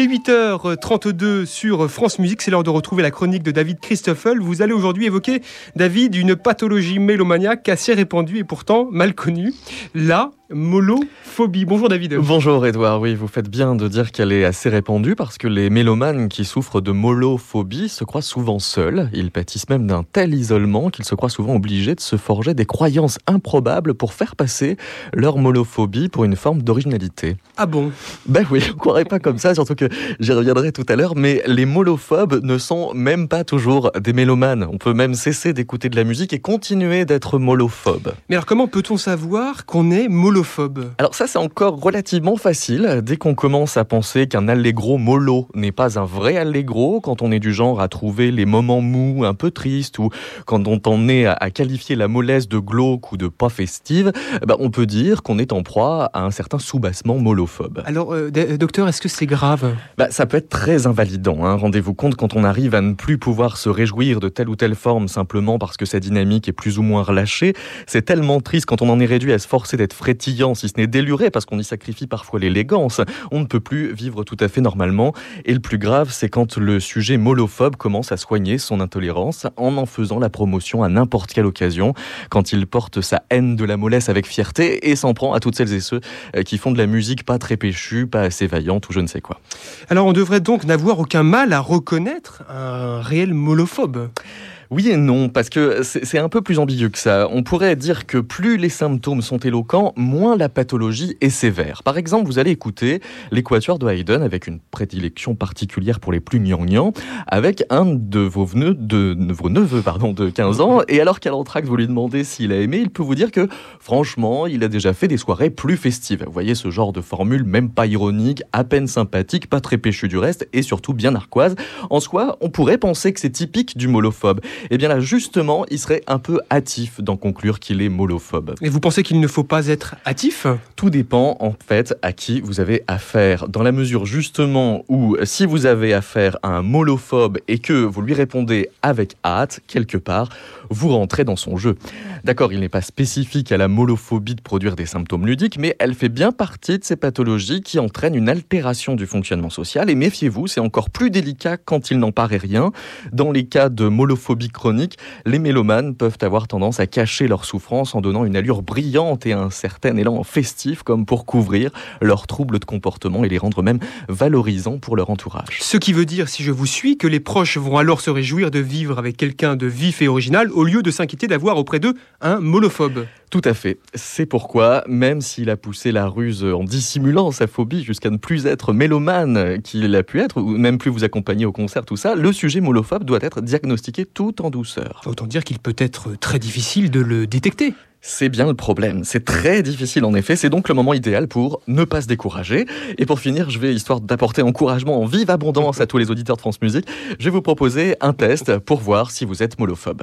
Il est 8h32 sur France Musique. C'est l'heure de retrouver la chronique de David Christoffel. Vous allez aujourd'hui évoquer, David, une pathologie mélomaniaque assez répandue et pourtant mal connue. La molophobie. Bonjour David. Bonjour Edouard. Oui, vous faites bien de dire qu'elle est assez répandue parce que les mélomanes qui souffrent de molophobie se croient souvent seuls. Ils pâtissent même d'un tel isolement qu'ils se croient souvent obligés de se forger des croyances improbables pour faire passer leur molophobie pour une forme d'originalité. Ah bon? Ben oui, on ne croirait pas comme ça, surtout que j'y reviendrai tout à l'heure, mais les molophobes ne sont même pas toujours des mélomanes. On peut même cesser d'écouter de la musique et continuer d'être molophobe. Mais alors comment peut-on savoir qu'on est molophobe? Alors ça c'est encore relativement facile. Dès qu'on commence à penser qu'un allegro mollo n'est pas un vrai allegro, quand on est du genre à trouver les moments mous un peu tristes ou quand on en est à qualifier la mollesse de glauque ou de pas festive, ben on peut dire qu'on est en proie à un certain soubassement molophobe. Alors euh, docteur, est-ce que c'est grave? Bah, Ça peut être très invalidant. Hein. Rendez-vous compte quand on arrive à ne plus pouvoir se réjouir de telle ou telle forme simplement parce que sa dynamique est plus ou moins relâchée. C'est tellement triste quand on en est réduit à se forcer d'être si ce n'est déluré, parce qu'on y sacrifie parfois l'élégance. On ne peut plus vivre tout à fait normalement. Et le plus grave, c'est quand le sujet molophobe commence à soigner son intolérance en en faisant la promotion à n'importe quelle occasion, quand il porte sa haine de la mollesse avec fierté et s'en prend à toutes celles et ceux euh, qui font de la musique pas très péchue, pas assez vaillante ou je ne sais quoi. Alors on devrait donc n'avoir aucun mal à reconnaître un réel molophobe. Oui et non, parce que c'est un peu plus ambigu que ça. On pourrait dire que plus les symptômes sont éloquents, moins la pathologie est sévère. Par exemple, vous allez écouter l'équateur de Haydn avec une prédilection particulière pour les plus gnangnans, avec un de vos, neveux, de, vos neveux pardon, de 15 ans, et alors qu'à l'entracte vous lui demandez s'il a aimé, il peut vous dire que franchement, il a déjà fait des soirées plus festives. Vous voyez ce genre de formule, même pas ironique, à peine sympathique, pas très péchu du reste, et surtout bien narquoise. En soi, on pourrait penser que c'est typique du molophobe. Eh bien là, justement, il serait un peu hâtif d'en conclure qu'il est molophobe. Et vous pensez qu'il ne faut pas être hâtif? Tout dépend en fait à qui vous avez affaire. Dans la mesure justement où si vous avez affaire à un molophobe et que vous lui répondez avec hâte, quelque part, vous rentrez dans son jeu. D'accord, il n'est pas spécifique à la molophobie de produire des symptômes ludiques, mais elle fait bien partie de ces pathologies qui entraînent une altération du fonctionnement social. Et méfiez-vous, c'est encore plus délicat quand il n'en paraît rien. Dans les cas de molophobie chronique, les mélomanes peuvent avoir tendance à cacher leur souffrance en donnant une allure brillante et un certain élan festif, comme pour couvrir leurs troubles de comportement et les rendre même valorisants pour leur entourage. Ce qui veut dire, si je vous suis, que les proches vont alors se réjouir de vivre avec quelqu'un de vif et original au lieu de s'inquiéter d'avoir auprès d'eux un molophobe. Tout à fait. C'est pourquoi, même s'il a poussé la ruse en dissimulant sa phobie jusqu'à ne plus être mélomane qu'il a pu être, ou même plus vous accompagner au concert, tout ça, le sujet molophobe doit être diagnostiqué tout en douceur. Autant dire qu'il peut être très difficile de le détecter. C'est bien le problème. C'est très difficile en effet. C'est donc le moment idéal pour ne pas se décourager. Et pour finir, je vais, histoire d'apporter encouragement en vive abondance à tous les auditeurs de France Musique, je vais vous proposer un test pour voir si vous êtes molophobe.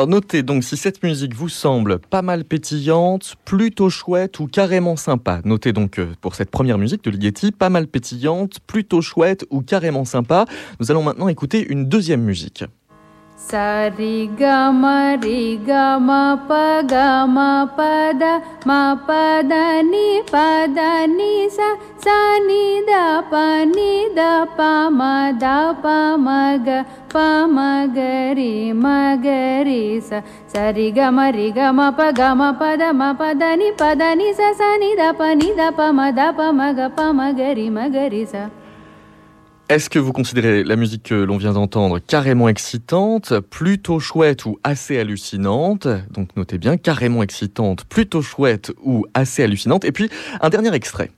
Alors notez donc si cette musique vous semble pas mal pétillante, plutôt chouette ou carrément sympa. Notez donc euh, pour cette première musique de Ligeti, pas mal pétillante, plutôt chouette ou carrément sympa. Nous allons maintenant écouter une deuxième musique. सरि गम रि गम प गम पद म पद नि पद नि स स नि द प नि द प म द प म ग प म ग रि म ग रि स सरि गम रि गम प गम पद म पद नि पद नि स स नि द प नि द प म द प म ग प म ग रि म ग रि स। Est-ce que vous considérez la musique que l'on vient d'entendre carrément excitante, plutôt chouette ou assez hallucinante? Donc notez bien, carrément excitante, plutôt chouette ou assez hallucinante. Et puis un dernier extrait.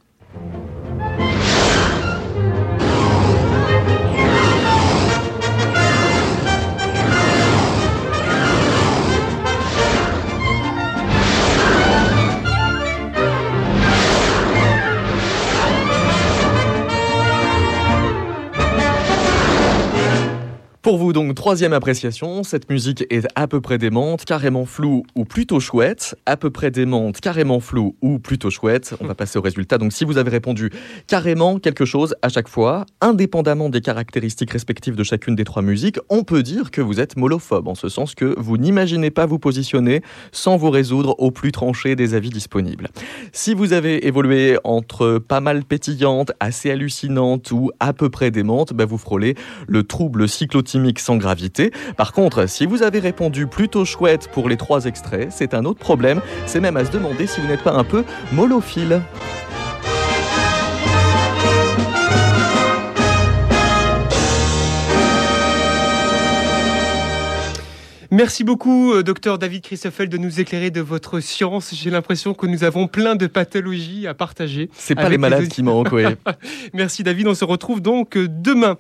Pour vous, donc, troisième appréciation, cette musique est à peu près démente, carrément floue ou plutôt chouette. À peu près démente, carrément floue ou plutôt chouette. On va passer au résultat. Donc, si vous avez répondu carrément quelque chose à chaque fois, indépendamment des caractéristiques respectives de chacune des trois musiques, on peut dire que vous êtes molophobe, en ce sens que vous n'imaginez pas vous positionner sans vous résoudre au plus tranché des avis disponibles. Si vous avez évolué entre pas mal pétillante, assez hallucinante ou à peu près démente, bah vous frôlez le trouble sans gravité. Par contre, si vous avez répondu plutôt chouette pour les trois extraits, c'est un autre problème. C'est même à se demander si vous n'êtes pas un peu molophile. Merci beaucoup, euh, docteur David Christoffel, de nous éclairer de votre science. J'ai l'impression que nous avons plein de pathologies à partager. C'est pas les malades qui manquent, oui. Merci David, on se retrouve donc euh, demain.